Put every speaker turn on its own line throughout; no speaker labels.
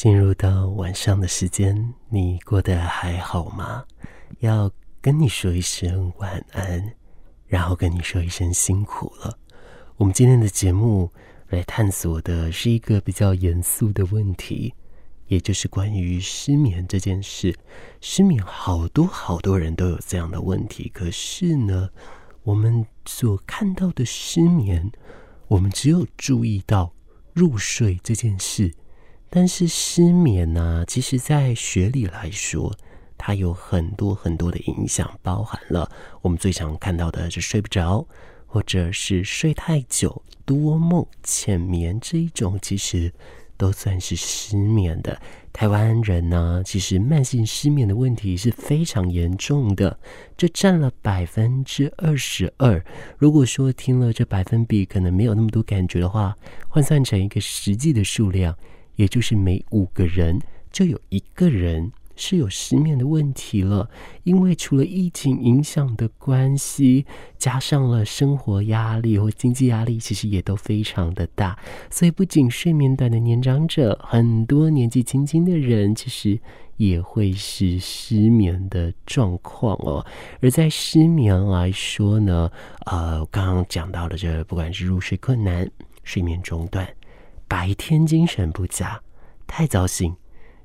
进入到晚上的时间，你过得还好吗？要跟你说一声晚安，然后跟你说一声辛苦了。我们今天的节目来探索的是一个比较严肃的问题，也就是关于失眠这件事。失眠，好多好多人都有这样的问题，可是呢，我们所看到的失眠，我们只有注意到入睡这件事。但是失眠呢、其实在学理来说，它有很多很多的影响，包含了我们最常看到的是睡不着，或者是睡太久、多梦、浅眠这一种，其实都算是失眠的。台湾人呢，其实慢性失眠的问题是非常严重的，这占了百分之二十二。如果说听了这百分比可能没有那么多感觉的话，换算成一个实际的数量。也就是每五个人就有一个人是有失眠的问题了，因为除了疫情影响的关系，加上了生活压力或经济压力，其实也都非常的大。所以不仅睡眠短的年长者，很多年纪轻轻的人其实也会是失眠的状况哦。而在失眠来说呢，呃，刚刚讲到的这不管是入睡困难、睡眠中断。白天精神不佳、太早醒，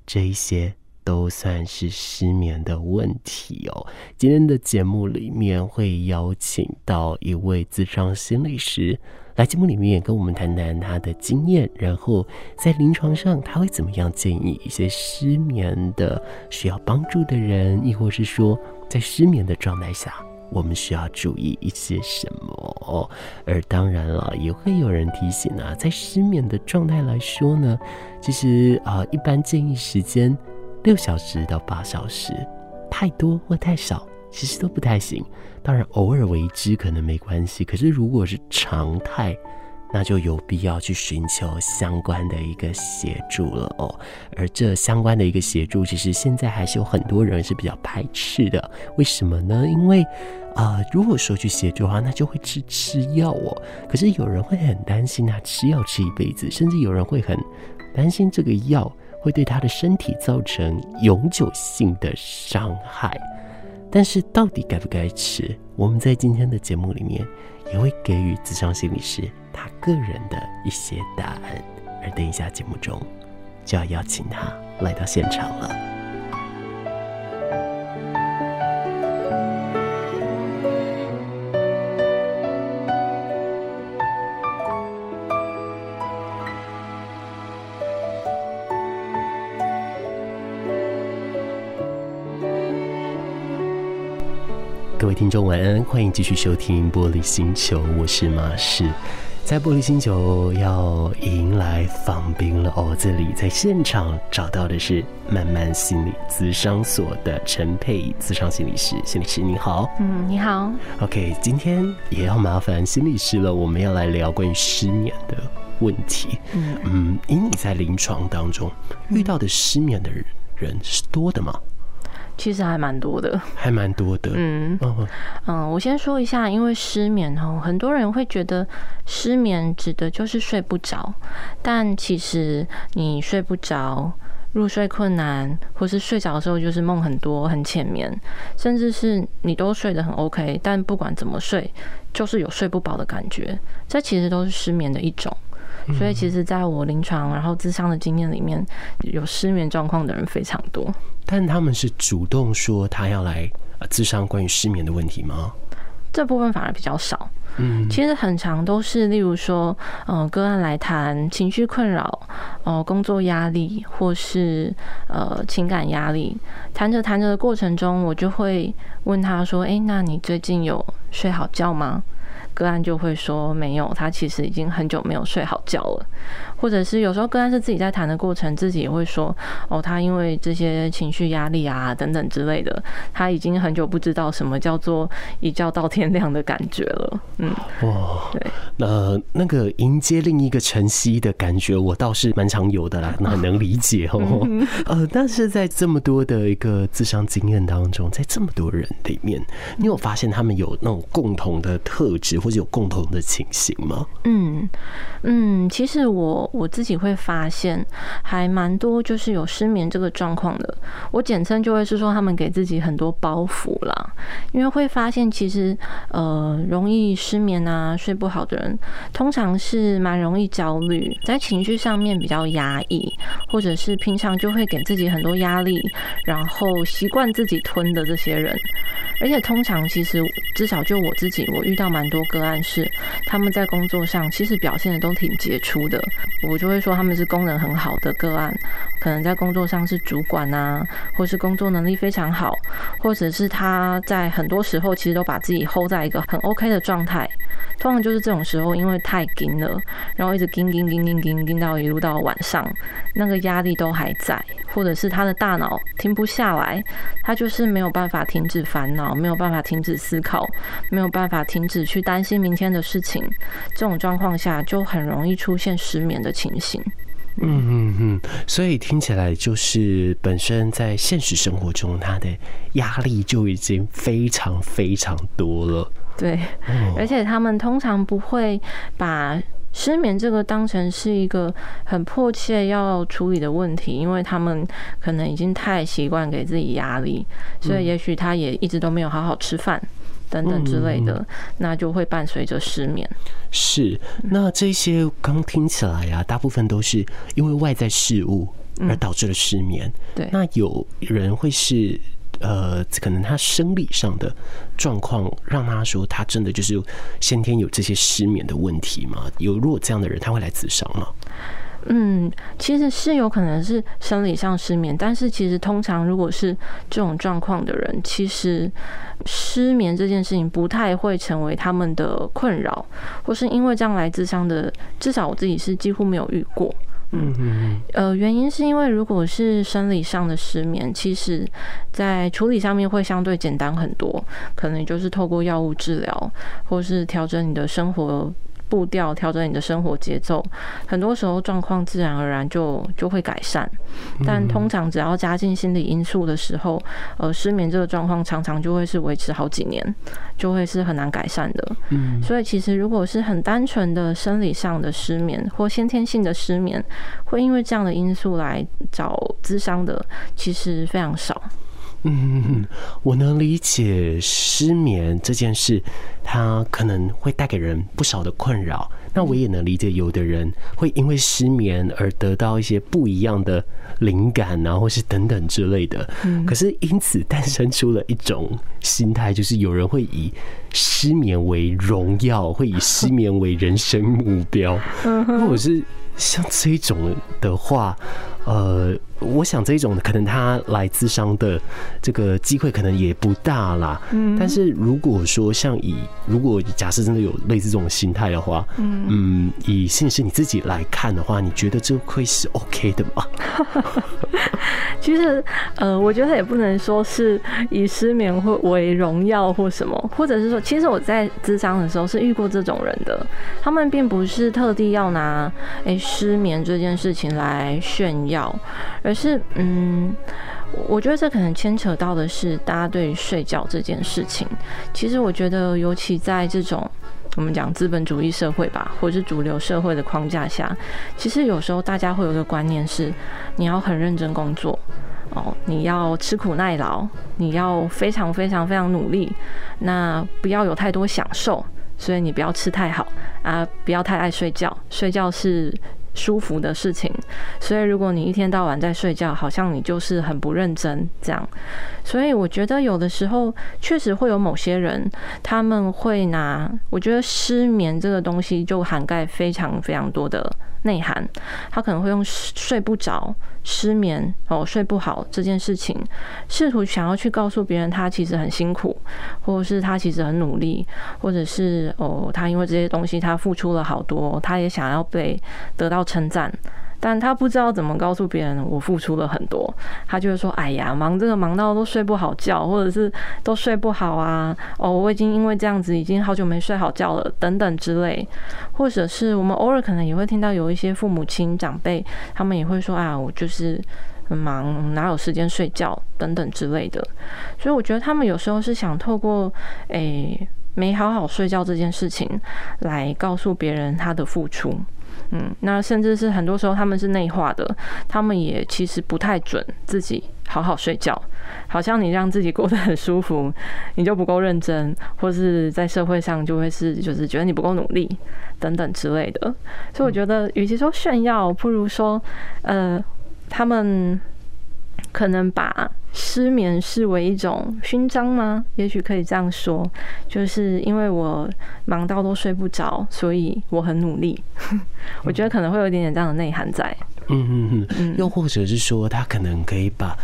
这一些都算是失眠的问题哦。今天的节目里面会邀请到一位自创心理师来节目里面跟我们谈谈他的经验，然后在临床上他会怎么样建议一些失眠的需要帮助的人，亦或是说在失眠的状态下。我们需要注意一些什么？而当然了，也会有人提醒啊，在失眠的状态来说呢，其实啊、呃，一般建议时间六小时到八小时，太多或太少其实都不太行。当然，偶尔为之可能没关系，可是如果是常态。那就有必要去寻求相关的一个协助了哦。而这相关的一个协助，其实现在还是有很多人是比较排斥的。为什么呢？因为啊、呃，如果说去协助的话，那就会吃吃药哦。可是有人会很担心啊，吃药吃一辈子，甚至有人会很担心这个药会对他的身体造成永久性的伤害。但是到底该不该吃？我们在今天的节目里面也会给予咨商心理师。他个人的一些答案，而等一下节目中就要邀请他来到现场了。位听众晚安，欢迎继续收听《玻璃星球》，我是马氏。在玻璃星球要迎来访宾了哦，这里在现场找到的是慢慢心理咨商所的陈佩仪咨商心理师，心理师你好，
嗯，你好
，OK，今天也要麻烦心理师了，我们要来聊关于失眠的问题，嗯嗯，以你在临床当中遇到的失眠的人是多的吗？
其实还蛮多的，
还蛮多的。
嗯嗯，我先说一下，因为失眠哦，很多人会觉得失眠指的就是睡不着，但其实你睡不着、入睡困难，或是睡着的时候就是梦很多、很浅眠，甚至是你都睡得很 OK，但不管怎么睡，就是有睡不饱的感觉，这其实都是失眠的一种。所以，其实在我临床然后咨商的经验里面，有失眠状况的人非常多。
但他们是主动说他要来咨商关于失眠的问题吗？
这部分反而比较少。嗯，其实很长都是，例如说，呃，个案来谈情绪困扰，呃，工作压力，或是呃情感压力。谈着谈着的过程中，我就会问他说：“哎，那你最近有睡好觉吗？”个案就会说没有，他其实已经很久没有睡好觉了，或者是有时候个案是自己在谈的过程，自己也会说哦，他因为这些情绪压力啊等等之类的，他已经很久不知道什么叫做一觉到天亮的感觉了。嗯，哦，对，
那那个迎接另一个晨曦的感觉，我倒是蛮常有的啦，那很能理解哦。呃，但是在这么多的一个咨商经验当中，在这么多人里面，你有发现他们有那种共同的特质？或者有共同的情形吗？
嗯嗯，其实我我自己会发现还蛮多，就是有失眠这个状况的。我简称就会是说，他们给自己很多包袱啦，因为会发现其实呃，容易失眠啊、睡不好的人，通常是蛮容易焦虑，在情绪上面比较压抑，或者是平常就会给自己很多压力，然后习惯自己吞的这些人。而且通常其实至少就我自己，我遇到蛮多个案是他们在工作上其实表现的都挺杰出的，我就会说他们是功能很好的个案，可能在工作上是主管啊，或是工作能力非常好，或者是他在很多时候其实都把自己 hold 在一个很 OK 的状态。通常就是这种时候，因为太紧了，然后一直紧紧紧紧紧紧到一路到晚上，那个压力都还在，或者是他的大脑停不下来，他就是没有办法停止烦恼，没有办法停止思考，没有办法停止去担心明天的事情。这种状况下，就很容易出现失眠的情形。
嗯嗯嗯，所以听起来就是本身在现实生活中，他的压力就已经非常非常多了。
对，而且他们通常不会把失眠这个当成是一个很迫切要处理的问题，因为他们可能已经太习惯给自己压力，所以也许他也一直都没有好好吃饭等等之类的，那就会伴随着失眠。
是，那这些刚听起来啊，大部分都是因为外在事物而导致了失眠。对，那有人会是。呃，可能他生理上的状况让他说他真的就是先天有这些失眠的问题吗？有如果这样的人，他会来自伤吗？
嗯，其实是有可能是生理上失眠，但是其实通常如果是这种状况的人，其实失眠这件事情不太会成为他们的困扰，或是因为这样来自伤的，至少我自己是几乎没有遇过。嗯嗯呃，原因是因为如果是生理上的失眠，其实在处理上面会相对简单很多，可能就是透过药物治疗，或是调整你的生活。步调调整你的生活节奏，很多时候状况自然而然就就会改善。但通常只要加进心理因素的时候，呃，失眠这个状况常常就会是维持好几年，就会是很难改善的。嗯，所以其实如果是很单纯的生理上的失眠或先天性的失眠，会因为这样的因素来找咨商的，其实非常少。
嗯，我能理解失眠这件事，它可能会带给人不少的困扰。那我也能理解，有的人会因为失眠而得到一些不一样的灵感啊，或是等等之类的。可是因此诞生出了一种心态，就是有人会以失眠为荣耀，会以失眠为人生目标。如果是像这种的话，呃。我想这种可能他来自商的这个机会可能也不大啦。嗯，但是如果说像以如果假设真的有类似这种心态的话，嗯嗯，以心理师你自己来看的话，你觉得这会是 OK 的吗？
其实呃，我觉得也不能说是以失眠或为荣耀或什么，或者是说，其实我在智商的时候是遇过这种人的，他们并不是特地要拿哎失眠这件事情来炫耀。要而是，嗯，我觉得这可能牵扯到的是大家对于睡觉这件事情。其实我觉得，尤其在这种我们讲资本主义社会吧，或者是主流社会的框架下，其实有时候大家会有个观念是，你要很认真工作哦，你要吃苦耐劳，你要非常非常非常努力，那不要有太多享受，所以你不要吃太好啊，不要太爱睡觉，睡觉是。舒服的事情，所以如果你一天到晚在睡觉，好像你就是很不认真这样。所以我觉得有的时候确实会有某些人，他们会拿，我觉得失眠这个东西就涵盖非常非常多的内涵，他可能会用睡不着、失眠哦、睡不好这件事情，试图想要去告诉别人他其实很辛苦，或者是他其实很努力，或者是哦他因为这些东西他付出了好多，他也想要被得到称赞。但他不知道怎么告诉别人，我付出了很多。他就会说：“哎呀，忙这个忙到都睡不好觉，或者是都睡不好啊。哦，我已经因为这样子已经好久没睡好觉了，等等之类。或者是我们偶尔可能也会听到有一些父母亲长辈，他们也会说：啊，我就是很忙，哪有时间睡觉，等等之类的。所以我觉得他们有时候是想透过诶。没好好睡觉这件事情来告诉别人他的付出。嗯，那甚至是很多时候他们是内化的，他们也其实不太准自己好好睡觉。好像你让自己过得很舒服，你就不够认真，或是在社会上就会是就是觉得你不够努力等等之类的。所以我觉得，与其说炫耀，不如说，呃，他们可能把失眠视为一种勋章吗？也许可以这样说，就是因为我忙到都睡不着，所以我很努力。我觉得可能会有一点点这样的内涵在。
嗯嗯嗯，又或者是说，他可能可以把。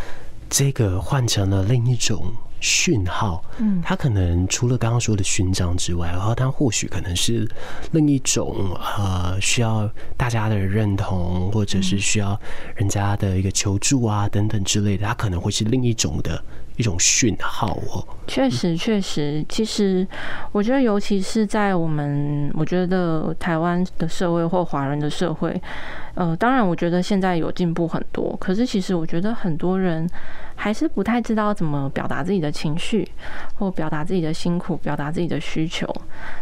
这个换成了另一种讯号，嗯，它可能除了刚刚说的勋章之外，然后它或许可能是另一种呃需要大家的认同，或者是需要人家的一个求助啊等等之类的，它可能会是另一种的一种讯号哦。
确实，确实，其实我觉得，尤其是在我们我觉得台湾的社会或华人的社会，呃，当然我觉得现在有进步很多，可是其实我觉得很多人。还是不太知道怎么表达自己的情绪，或表达自己的辛苦，表达自己的需求。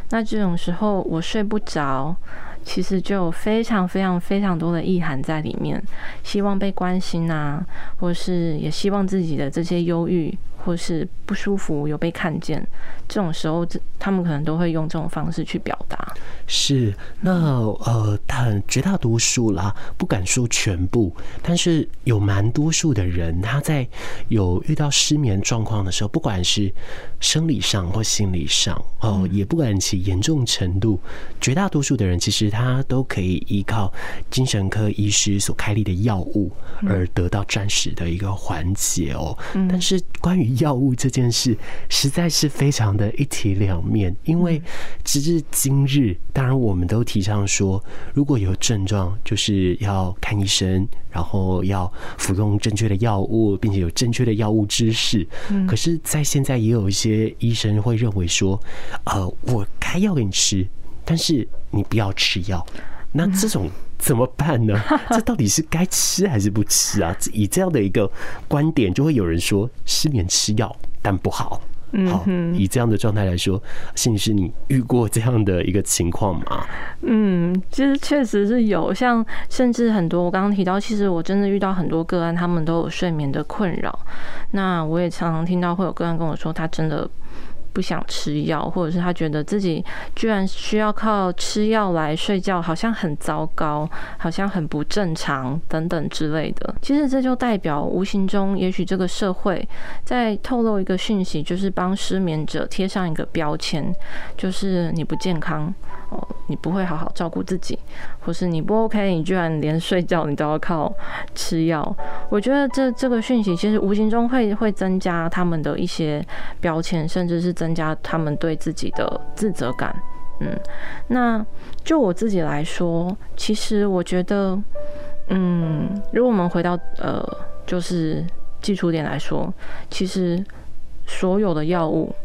那这种时候，我睡不着，其实就有非常非常非常多的意涵在里面，希望被关心啊，或是也希望自己的这些忧郁。或是不舒服有被看见，这种时候，他们可能都会用这种方式去表达。
是，那呃，但绝大多数啦，不敢说全部，但是有蛮多数的人，他在有遇到失眠状况的时候，不管是生理上或心理上，哦，也不管其严重程度，绝大多数的人其实他都可以依靠精神科医师所开立的药物而得到暂时的一个缓解哦。但是关于药物这件事实在是非常的一体两面，因为直至今日，当然我们都提倡说，如果有症状，就是要看医生，然后要服用正确的药物，并且有正确的药物知识。可是，在现在也有一些医生会认为说，呃，我开药给你吃，但是你不要吃药，那这种。怎么办呢？这到底是该吃还是不吃啊？以这样的一个观点，就会有人说失眠吃药但不好。好，以这样的状态来说，心理师你遇过这样的一个情况吗？
嗯，其实确实是有，像甚至很多我刚刚提到，其实我真的遇到很多个案，他们都有睡眠的困扰。那我也常常听到会有个案跟我说，他真的。不想吃药，或者是他觉得自己居然需要靠吃药来睡觉，好像很糟糕，好像很不正常等等之类的。其实这就代表无形中，也许这个社会在透露一个讯息，就是帮失眠者贴上一个标签，就是你不健康。哦，你不会好好照顾自己，或是你不 OK，你居然连睡觉你都要靠吃药。我觉得这这个讯息其实无形中会会增加他们的一些标签，甚至是增加他们对自己的自责感。嗯，那就我自己来说，其实我觉得，嗯，如果我们回到呃，就是基础点来说，其实所有的药物。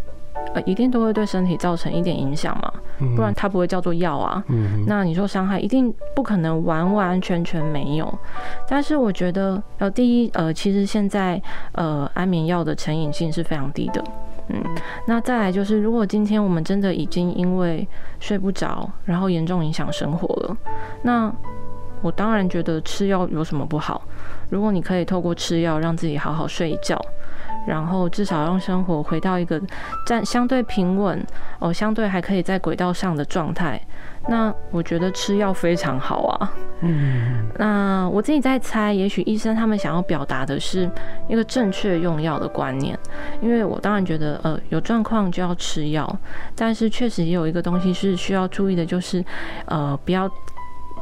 呃，一定都会对身体造成一点影响嘛，不然它不会叫做药啊。那你说伤害一定不可能完完全全没有，但是我觉得，呃，第一，呃，其实现在呃安眠药的成瘾性是非常低的，嗯，那再来就是，如果今天我们真的已经因为睡不着，然后严重影响生活了，那我当然觉得吃药有什么不好？如果你可以透过吃药让自己好好睡一觉。然后至少让生活回到一个暂相对平稳哦，相对还可以在轨道上的状态。那我觉得吃药非常好啊。嗯，那我自己在猜，也许医生他们想要表达的是一个正确用药的观念。因为我当然觉得，呃，有状况就要吃药，但是确实也有一个东西是需要注意的，就是呃，不要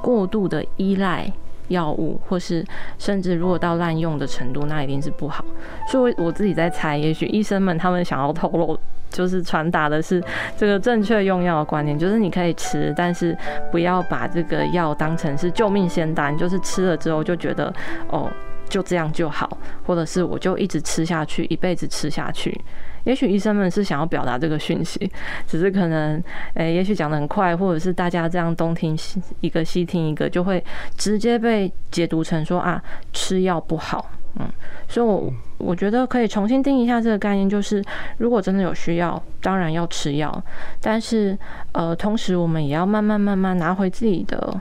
过度的依赖。药物，或是甚至如果到滥用的程度，那一定是不好。所以我自己在猜，也许医生们他们想要透露，就是传达的是这个正确用药的观念，就是你可以吃，但是不要把这个药当成是救命仙丹，就是吃了之后就觉得哦，就这样就好，或者是我就一直吃下去，一辈子吃下去。也许医生们是想要表达这个讯息，只是可能，诶、欸，也许讲的很快，或者是大家这样东听一个西听一个，就会直接被解读成说啊，吃药不好。嗯，所以我我觉得可以重新定义一下这个概念，就是如果真的有需要，当然要吃药，但是呃，同时我们也要慢慢慢慢拿回自己的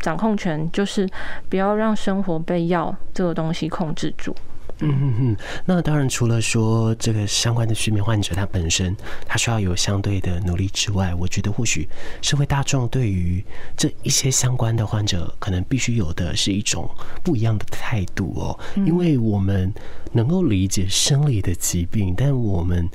掌控权，就是不要让生活被药这个东西控制住。
嗯哼哼，那当然，除了说这个相关的失眠患者他本身他需要有相对的努力之外，我觉得或许社会大众对于这一些相关的患者，可能必须有的是一种不一样的态度哦，因为我们能够理解生理的疾病，但我们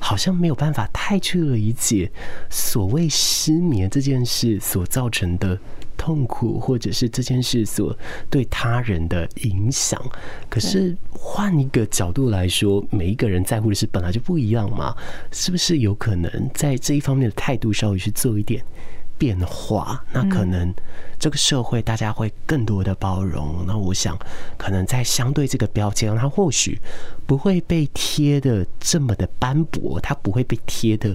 好像没有办法太去理解所谓失眠这件事所造成的。痛苦，或者是这件事所对他人的影响，可是换一个角度来说，每一个人在乎的事本来就不一样嘛，是不是有可能在这一方面的态度稍微去做一点变化？那可能这个社会大家会更多的包容。那我想，可能在相对这个标签，它或许。不会被贴的这么的斑驳，它不会被贴的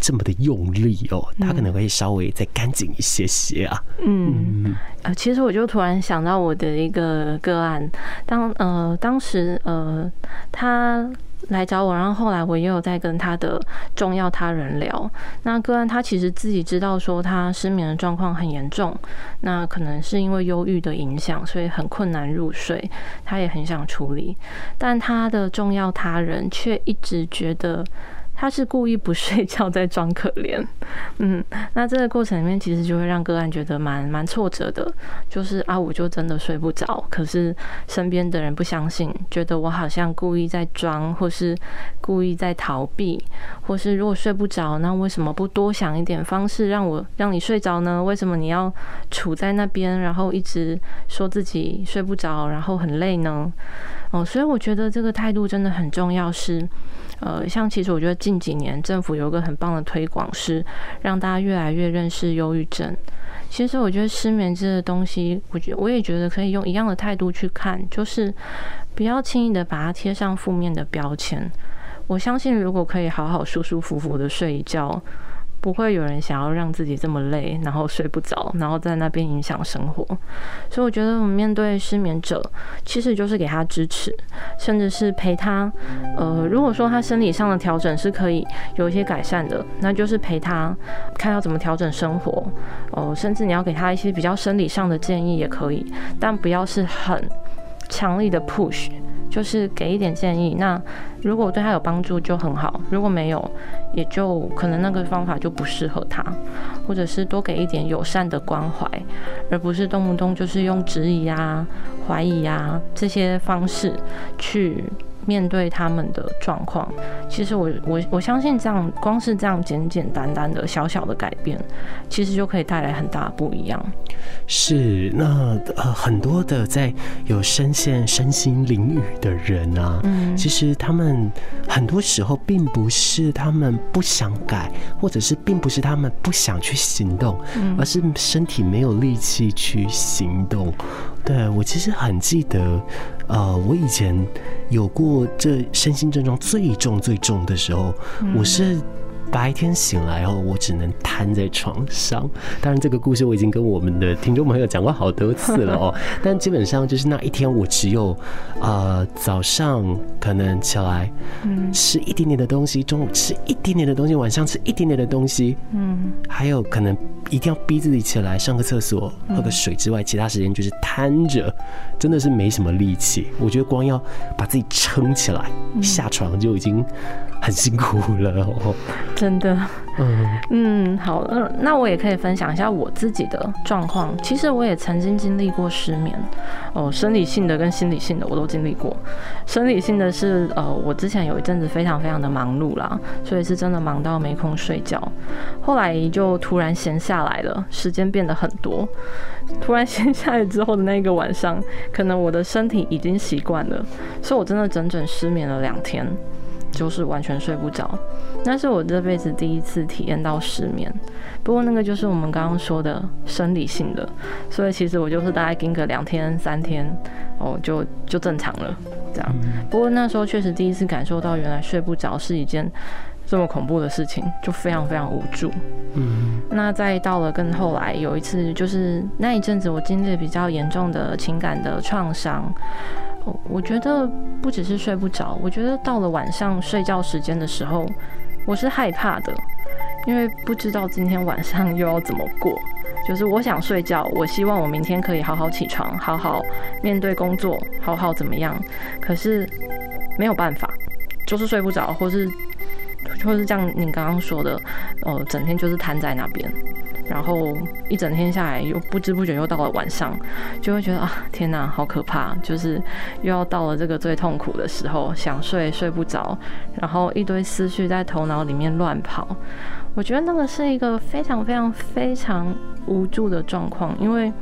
这么的用力哦，它可能会稍微再干净一些些啊。
嗯，呃，其实我就突然想到我的一个个案，当呃当时呃他。来找我，然后后来我也有在跟他的重要他人聊。那个案他其实自己知道说他失眠的状况很严重，那可能是因为忧郁的影响，所以很困难入睡。他也很想处理，但他的重要他人却一直觉得。他是故意不睡觉在装可怜，嗯，那这个过程里面其实就会让个案觉得蛮蛮挫折的，就是啊，我就真的睡不着，可是身边的人不相信，觉得我好像故意在装，或是故意在逃避，或是如果睡不着，那为什么不多想一点方式让我让你睡着呢？为什么你要处在那边，然后一直说自己睡不着，然后很累呢？哦，所以我觉得这个态度真的很重要，是。呃，像其实我觉得近几年政府有个很棒的推广，是让大家越来越认识忧郁症。其实我觉得失眠这个东西，我觉我也觉得可以用一样的态度去看，就是不要轻易的把它贴上负面的标签。我相信，如果可以好好舒舒服服的睡一觉。不会有人想要让自己这么累，然后睡不着，然后在那边影响生活。所以我觉得，我们面对失眠者，其实就是给他支持，甚至是陪他。呃，如果说他生理上的调整是可以有一些改善的，那就是陪他看要怎么调整生活。哦、呃，甚至你要给他一些比较生理上的建议也可以，但不要是很强力的 push。就是给一点建议，那如果对他有帮助就很好，如果没有，也就可能那个方法就不适合他，或者是多给一点友善的关怀，而不是动不动就是用质疑啊、怀疑啊这些方式去。面对他们的状况，其实我我我相信这样，光是这样简简单单的小小的改变，其实就可以带来很大的不一样。
是，那呃很多的在有深陷身心淋雨的人啊，嗯，其实他们很多时候并不是他们不想改，或者是并不是他们不想去行动，嗯，而是身体没有力气去行动。对，我其实很记得，呃，我以前有过这身心症状最重最重的时候，我是。白天醒来后，我只能瘫在床上。当然，这个故事我已经跟我们的听众朋友讲过好多次了哦。但基本上就是那一天，我只有呃早上可能起来，嗯，吃一点点的东西，中午吃一点点的东西，晚上吃一点点的东西，嗯，还有可能一定要逼自己起来上个厕所、喝个水之外，其他时间就是瘫着，真的是没什么力气。我觉得光要把自己撑起来下床就已经。很辛苦了哦，
真的。嗯嗯，好，嗯，那我也可以分享一下我自己的状况。其实我也曾经经历过失眠，哦，生理性的跟心理性的我都经历过。生理性的是，呃，我之前有一阵子非常非常的忙碌啦，所以是真的忙到没空睡觉。后来就突然闲下来了，时间变得很多。突然闲下来之后的那个晚上，可能我的身体已经习惯了，所以我真的整整失眠了两天。就是完全睡不着，那是我这辈子第一次体验到失眠。不过那个就是我们刚刚说的生理性的，所以其实我就是大概盯个两天三天，哦，就就正常了这样。不过那时候确实第一次感受到，原来睡不着是一件这么恐怖的事情，就非常非常无助。嗯，那再到了更后来有一次，就是那一阵子我经历比较严重的情感的创伤。我觉得不只是睡不着，我觉得到了晚上睡觉时间的时候，我是害怕的，因为不知道今天晚上又要怎么过。就是我想睡觉，我希望我明天可以好好起床，好好面对工作，好好怎么样。可是没有办法，就是睡不着，或是或是像你刚刚说的，呃，整天就是瘫在那边。然后一整天下来，又不知不觉又到了晚上，就会觉得啊，天哪，好可怕！就是又要到了这个最痛苦的时候，想睡睡不着，然后一堆思绪在头脑里面乱跑。我觉得那个是一个非常非常非常无助的状况，因为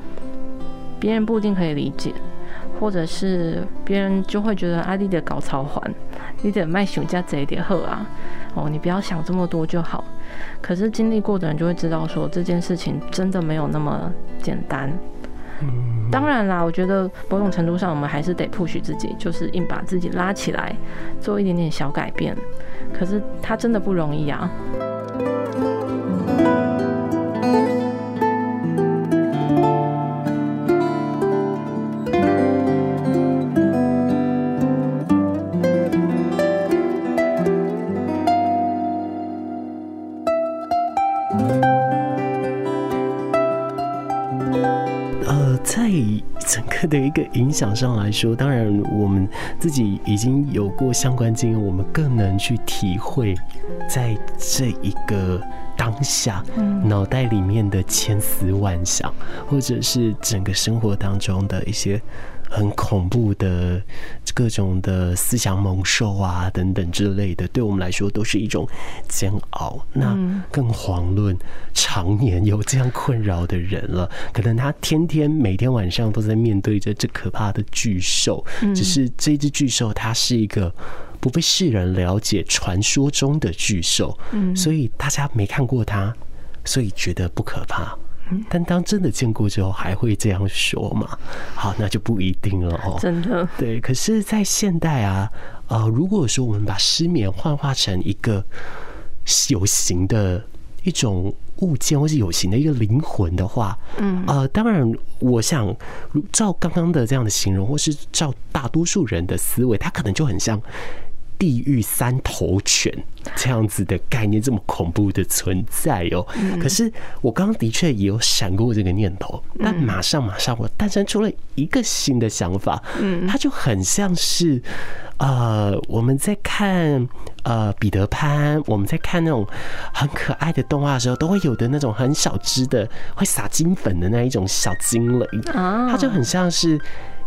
别人不一定可以理解，或者是别人就会觉得啊，你得搞操环，你得卖熊家贼点喝啊，哦，你不要想这么多就好。可是经历过的人就会知道，说这件事情真的没有那么简单。嗯，当然啦，我觉得某种程度上，我们还是得 push 自己，就是硬把自己拉起来，做一点点小改变。可是它真的不容易啊。
影响上来说，当然我们自己已经有过相关经验，我们更能去体会，在这一个当下，脑袋里面的千思万想，或者是整个生活当中的一些。很恐怖的各种的思想猛兽啊，等等之类的，对我们来说都是一种煎熬。那更遑论常年有这样困扰的人了，可能他天天每天晚上都在面对着这可怕的巨兽，只是这只巨兽它是一个不被世人了解、传说中的巨兽，所以大家没看过它，所以觉得不可怕。但当真的见过之后，还会这样说吗？好，那就不一定了哦。
真的，
对。可是，在现代啊，呃，如果说我们把失眠幻化成一个有形的一种物件，或是有形的一个灵魂的话，嗯，呃，当然，我想照刚刚的这样的形容，或是照大多数人的思维，它可能就很像。地狱三头犬这样子的概念，这么恐怖的存在哦。可是我刚刚的确也有闪过这个念头，但马上马上我诞生出了一个新的想法。嗯，它就很像是呃，我们在看呃彼得潘，我们在看那种很可爱的动画的时候，都会有的那种很小只的会撒金粉的那一种小精灵啊，它就很像是。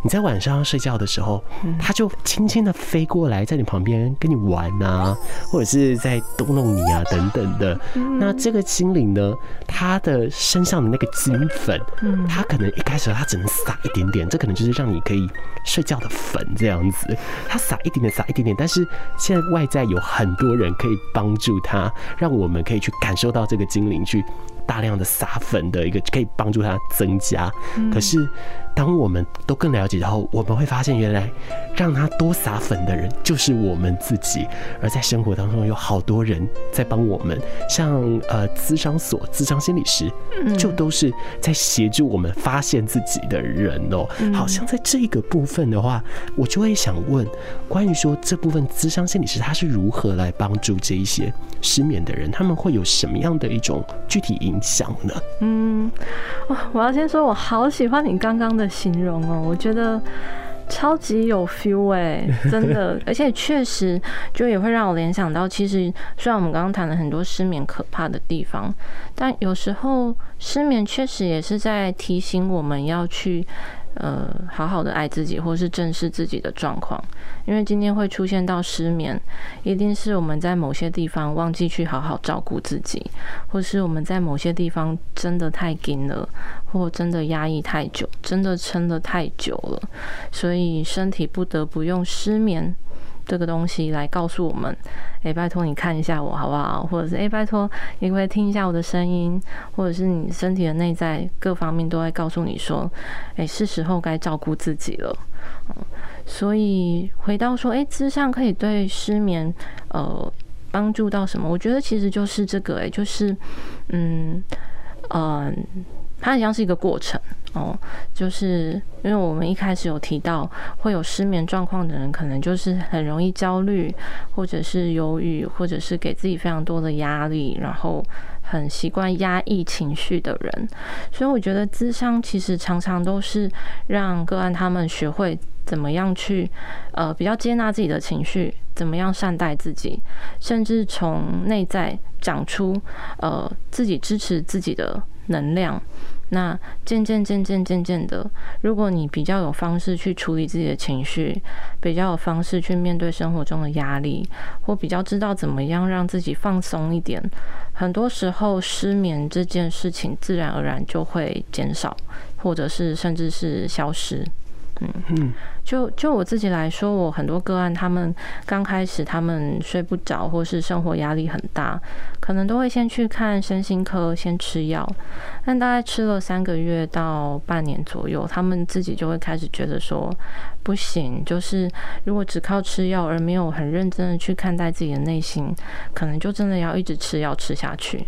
你在晚上睡觉的时候，它就轻轻的飞过来，在你旁边跟你玩啊，或者是在逗弄你啊，等等的。那这个精灵呢，它的身上的那个金粉，它可能一开始它只能撒一点点，这可能就是让你可以睡觉的粉这样子。它撒一点点，撒一点点，但是现在外在有很多人可以帮助它，让我们可以去感受到这个精灵去大量的撒粉的一个，可以帮助它增加。可是。当我们都更了解之后，我们会发现，原来让他多撒粉的人就是我们自己。而在生活当中，有好多人在帮我们，像呃，咨商所、咨商心理师，就都是在协助我们发现自己的人哦。好像在这个部分的话，我就会想问，关于说这部分咨商心理师他是如何来帮助这一些失眠的人，他们会有什么样的一种具体影响呢？
嗯，哇，我要先说，我好喜欢你刚刚的。形容哦，我觉得超级有 feel 哎，真的，而且确实就也会让我联想到，其实虽然我们刚刚谈了很多失眠可怕的地方，但有时候失眠确实也是在提醒我们要去。呃，好好的爱自己，或是正视自己的状况，因为今天会出现到失眠，一定是我们在某些地方忘记去好好照顾自己，或是我们在某些地方真的太紧了，或真的压抑太久，真的撑得太久了，所以身体不得不用失眠。这个东西来告诉我们，哎，拜托你看一下我好不好？或者是哎，拜托你可以听一下我的声音，或者是你身体的内在各方面都在告诉你说，哎，是时候该照顾自己了。所以回到说，哎，咨商可以对失眠呃帮助到什么？我觉得其实就是这个，哎，就是嗯嗯、呃，它好像是一个过程。哦，就是因为我们一开始有提到会有失眠状况的人，可能就是很容易焦虑，或者是忧郁，或者是给自己非常多的压力，然后很习惯压抑情绪的人。所以我觉得咨商其实常常都是让个案他们学会怎么样去呃比较接纳自己的情绪，怎么样善待自己，甚至从内在长出呃自己支持自己的能量。那渐渐渐渐渐渐的，如果你比较有方式去处理自己的情绪，比较有方式去面对生活中的压力，或比较知道怎么样让自己放松一点，很多时候失眠这件事情自然而然就会减少，或者是甚至是消失。嗯，就就我自己来说，我很多个案，他们刚开始他们睡不着，或是生活压力很大，可能都会先去看身心科，先吃药。但大概吃了三个月到半年左右，他们自己就会开始觉得说，不行，就是如果只靠吃药而没有很认真的去看待自己的内心，可能就真的要一直吃药吃下去。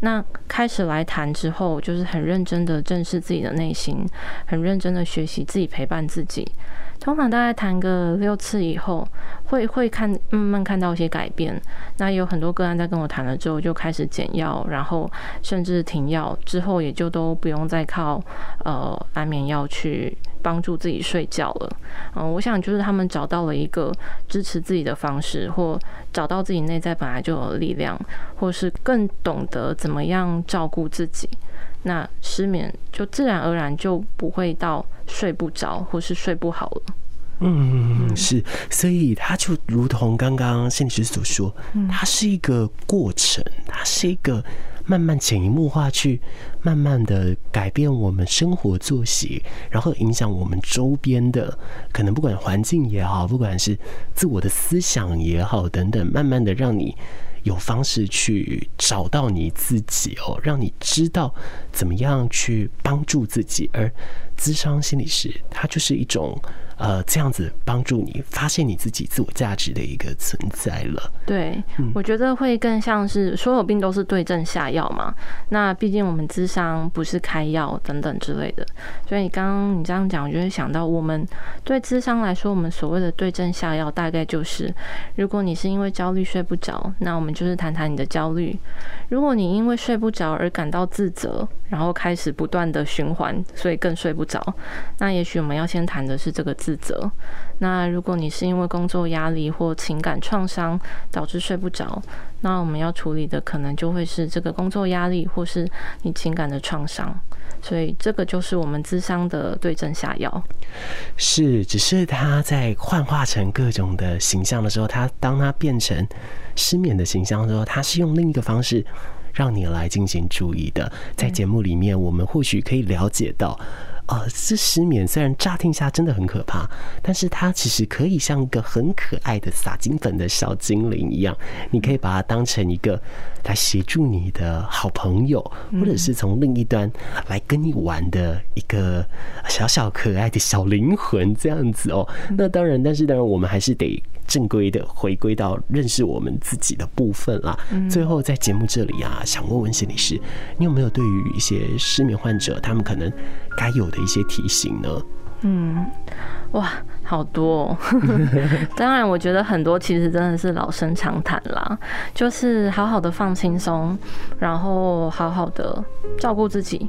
那开始来谈之后，就是很认真的正视自己的内心，很认真的学习自己陪伴自己。通常大概谈个六次以后，会会看慢慢看到一些改变。那有很多个案在跟我谈了之后，就开始减药，然后甚至停药之后，也就都不用再靠呃安眠药去帮助自己睡觉了。嗯，我想就是他们找到了一个支持自己的方式，或找到自己内在本来就有力量，或是更懂得怎么样照顾自己。那失眠就自然而然就不会到睡不着或是睡不好了。
嗯，是，所以它就如同刚刚心理师所说，它是一个过程，它是一个慢慢潜移默化去慢慢的改变我们生活作息，然后影响我们周边的可能不管环境也好，不管是自我的思想也好等等，慢慢的让你。有方式去找到你自己哦，让你知道怎么样去帮助自己，而咨商心理师它就是一种。呃，这样子帮助你发现你自己自我价值的一个存在了。
对，我觉得会更像是所有病都是对症下药嘛。那毕竟我们智商不是开药等等之类的，所以你刚刚你这样讲，我就会想到我们对智商来说，我们所谓的对症下药，大概就是如果你是因为焦虑睡不着，那我们就是谈谈你的焦虑；如果你因为睡不着而感到自责，然后开始不断的循环，所以更睡不着，那也许我们要先谈的是这个。自责。那如果你是因为工作压力或情感创伤导致睡不着，那我们要处理的可能就会是这个工作压力或是你情感的创伤。所以这个就是我们智商的对症下药。
是，只是他在幻化成各种的形象的时候，他当他变成失眠的形象的时候，他是用另一个方式让你来进行注意的。在节目里面，我们或许可以了解到。呃，这失眠虽然乍听下真的很可怕，但是它其实可以像一个很可爱的撒金粉的小精灵一样，你可以把它当成一个来协助你的好朋友，或者是从另一端来跟你玩的一个小小可爱的小灵魂这样子哦。那当然，但是当然我们还是得。正规的回归到认识我们自己的部分啦。最后在节目这里啊，想问问心理师，你有没有对于一些失眠患者，他们可能该有的一些提醒呢？
嗯，哇，好多哦。当然，我觉得很多其实真的是老生常谈啦，就是好好的放轻松，然后好好的照顾自己。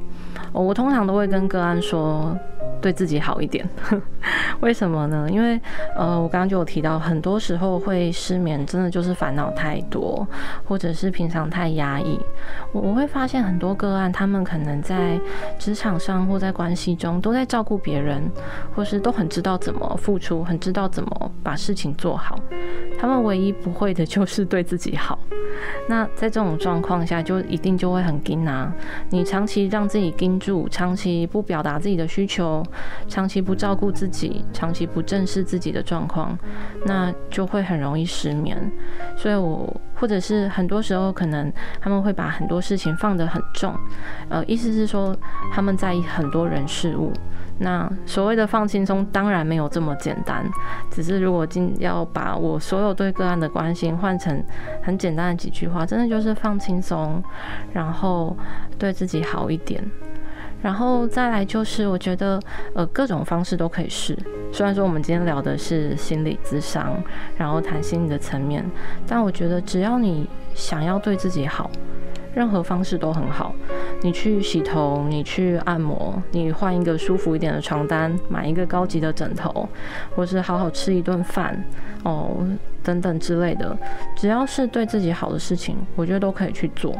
我通常都会跟个案说。对自己好一点，为什么呢？因为呃，我刚刚就有提到，很多时候会失眠，真的就是烦恼太多，或者是平常太压抑。我我会发现很多个案，他们可能在职场上或在关系中都在照顾别人，或是都很知道怎么付出，很知道怎么把事情做好。他们唯一不会的就是对自己好。那在这种状况下，就一定就会很紧啊。你长期让自己盯住，长期不表达自己的需求。长期不照顾自己，长期不正视自己的状况，那就会很容易失眠。所以我或者是很多时候，可能他们会把很多事情放得很重，呃，意思是说他们在意很多人事物。那所谓的放轻松，当然没有这么简单。只是如果今要把我所有对个案的关心换成很简单的几句话，真的就是放轻松，然后对自己好一点。然后再来就是，我觉得呃各种方式都可以试。虽然说我们今天聊的是心理咨商，然后谈心理的层面，但我觉得只要你想要对自己好，任何方式都很好。你去洗头，你去按摩，你换一个舒服一点的床单，买一个高级的枕头，或是好好吃一顿饭，哦。等等之类的，只要是对自己好的事情，我觉得都可以去做。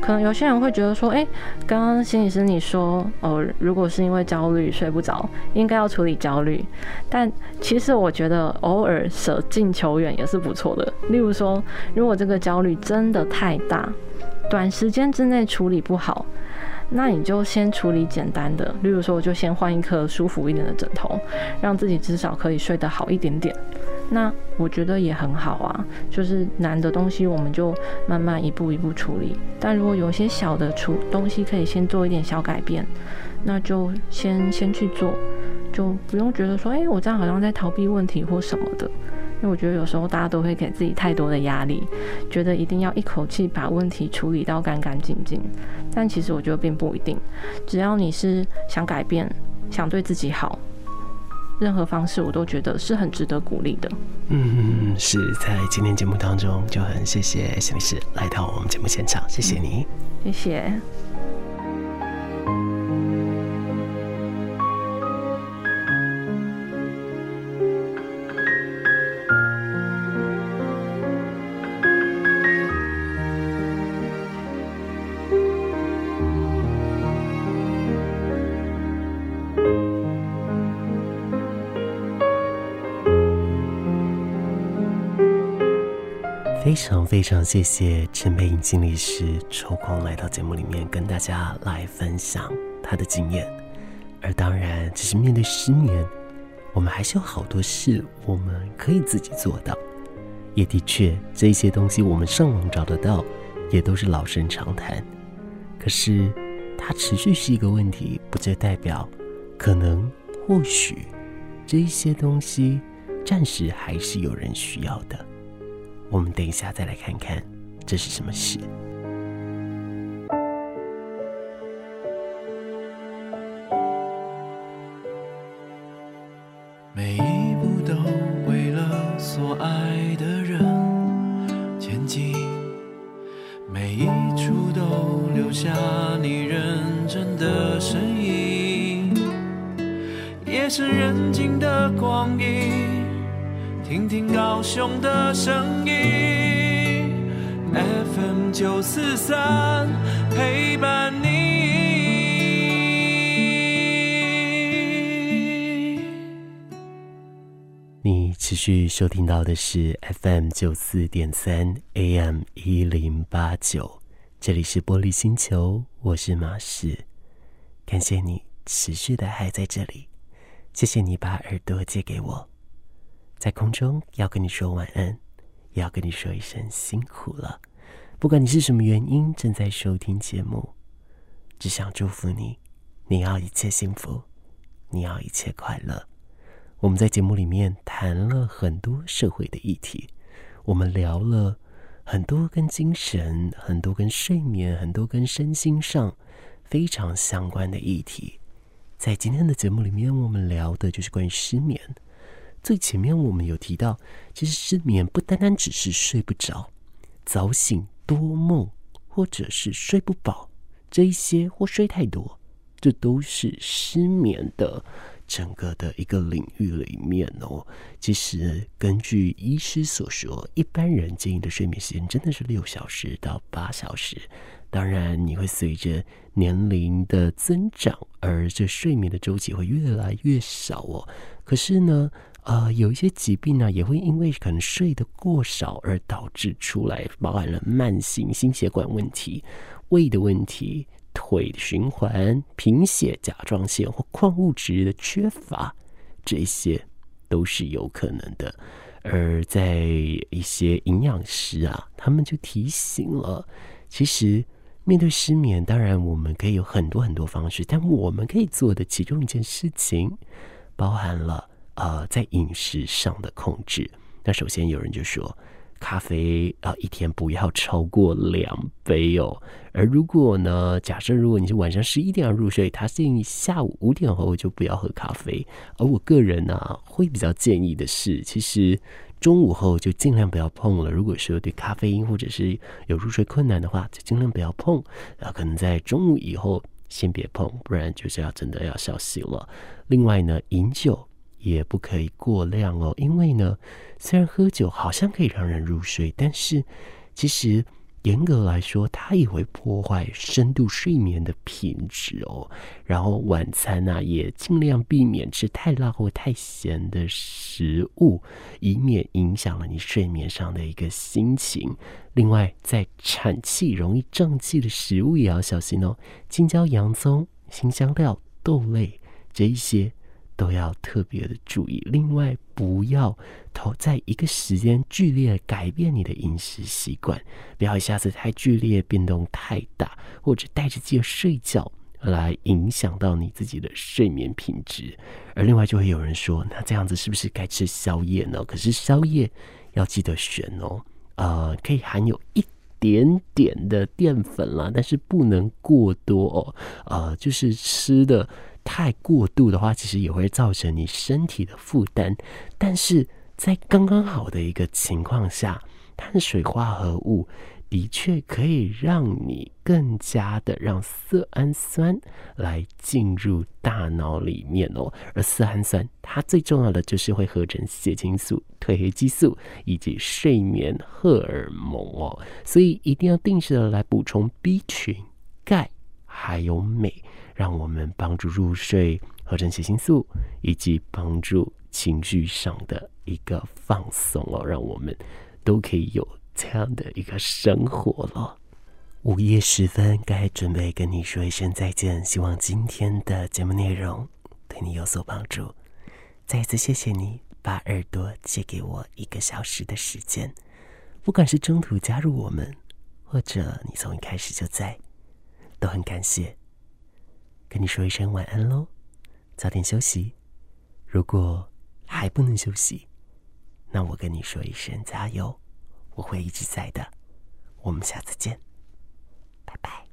可能有些人会觉得说，哎，刚刚心理师你说，哦，如果是因为焦虑睡不着，应该要处理焦虑。但其实我觉得偶尔舍近求远也是不错的。例如说，如果这个焦虑真的太大，短时间之内处理不好。那你就先处理简单的，例如说，我就先换一颗舒服一点的枕头，让自己至少可以睡得好一点点。那我觉得也很好啊，就是难的东西我们就慢慢一步一步处理。但如果有些小的处东西可以先做一点小改变，那就先先去做，就不用觉得说，哎，我这样好像在逃避问题或什么的。因为我觉得有时候大家都会给自己太多的压力，觉得一定要一口气把问题处理到干干净净。但其实我觉得并不一定，只要你是想改变、想对自己好，任何方式我都觉得是很值得鼓励的。
嗯，是在今天节目当中就很谢谢心理师来到我们节目现场，谢谢你，
谢谢。
非常非常谢谢陈佩颖心理师抽空来到节目里面跟大家来分享她的经验，而当然，只是面对失眠，我们还是有好多事我们可以自己做到。也的确，这些东西我们上网找得到，也都是老生常谈。可是，它持续是一个问题，不就代表可能或许这一些东西暂时还是有人需要的。我们等一下再来看看这是什么事。
听听高雄的声音，FM 九四三陪伴你。
你持续收听到的是 FM 九四点三 AM 一零八九，这里是玻璃星球，我是马士，感谢你持续的还在这里，谢谢你把耳朵借给我。在空中要跟你说晚安，也要跟你说一声辛苦了。不管你是什么原因正在收听节目，只想祝福你，你要一切幸福，你要一切快乐。我们在节目里面谈了很多社会的议题，我们聊了很多跟精神、很多跟睡眠、很多跟身心上非常相关的议题。在今天的节目里面，我们聊的就是关于失眠。最前面我们有提到，其实失眠不单单只是睡不着、早醒多梦，或者是睡不饱这一些，或睡太多，这都是失眠的整个的一个领域里面哦。其实根据医师所说，一般人建议的睡眠时间真的是六小时到八小时。当然，你会随着年龄的增长，而这睡眠的周期会越来越少哦。可是呢，呃，有一些疾病呢，也会因为可能睡得过少而导致出来，包含了慢性心血管问题、胃的问题、腿的循环、贫血、甲状腺或矿物质的缺乏，这些都是有可能的。而在一些营养师啊，他们就提醒了，其实面对失眠，当然我们可以有很多很多方式，但我们可以做的其中一件事情，包含了。呃，在饮食上的控制，那首先有人就说，咖啡啊，一天不要超过两杯哦。而如果呢，假设如果你是晚上十一点要入睡，他建议下午五点后就不要喝咖啡。而我个人呢、会比较建议的是，其实中午后就尽量不要碰了。如果说对咖啡因或者是有入睡困难的话，就尽量不要碰。然后可能在中午以后先别碰，不然就是要真的要小心了。另外呢，饮酒。也不可以过量哦，因为呢，虽然喝酒好像可以让人入睡，但是其实严格来说，它也会破坏深度睡眠的品质哦。然后晚餐呢、也尽量避免吃太辣或太咸的食物，以免影响了你睡眠上的一个心情。另外，在产气容易胀气的食物也要小心哦，青椒、洋葱、辛香料、豆类这一些。都要特别的注意。另外，不要投在一个时间剧烈改变你的饮食习惯，不要一下子太剧烈，变动太大，或者带着记得睡觉来影响到你自己的睡眠品质。而另外，就会有人说，那这样子是不是该吃宵夜呢？可是宵夜要记得选哦，呃，可以含有一点点的淀粉啦，但是不能过多哦，呃，就是吃的。太过度的话，其实也会造成你身体的负担。但是在刚刚好的一个情况下，碳水化合物的确可以让你更加的让色氨酸来进入大脑里面哦。而色氨酸它最重要的就是会合成血清素、褪黑激素以及睡眠荷尔蒙哦。所以一定要定时的来补充 B 群、钙还有美。让我们帮助入睡、合成血清素，以及帮助情绪上的一个放松哦，让我们都可以有这样的一个生活了。午夜时分，该准备跟你说一声再见。希望今天的节目内容对你有所帮助。再一次谢谢你把耳朵借给我一个小时的时间，不管是中途加入我们，或者你从一开始就在，都很感谢。跟你说一声晚安喽，早点休息。如果还不能休息，那我跟你说一声加油，我会一直在的。我们下次见。拜拜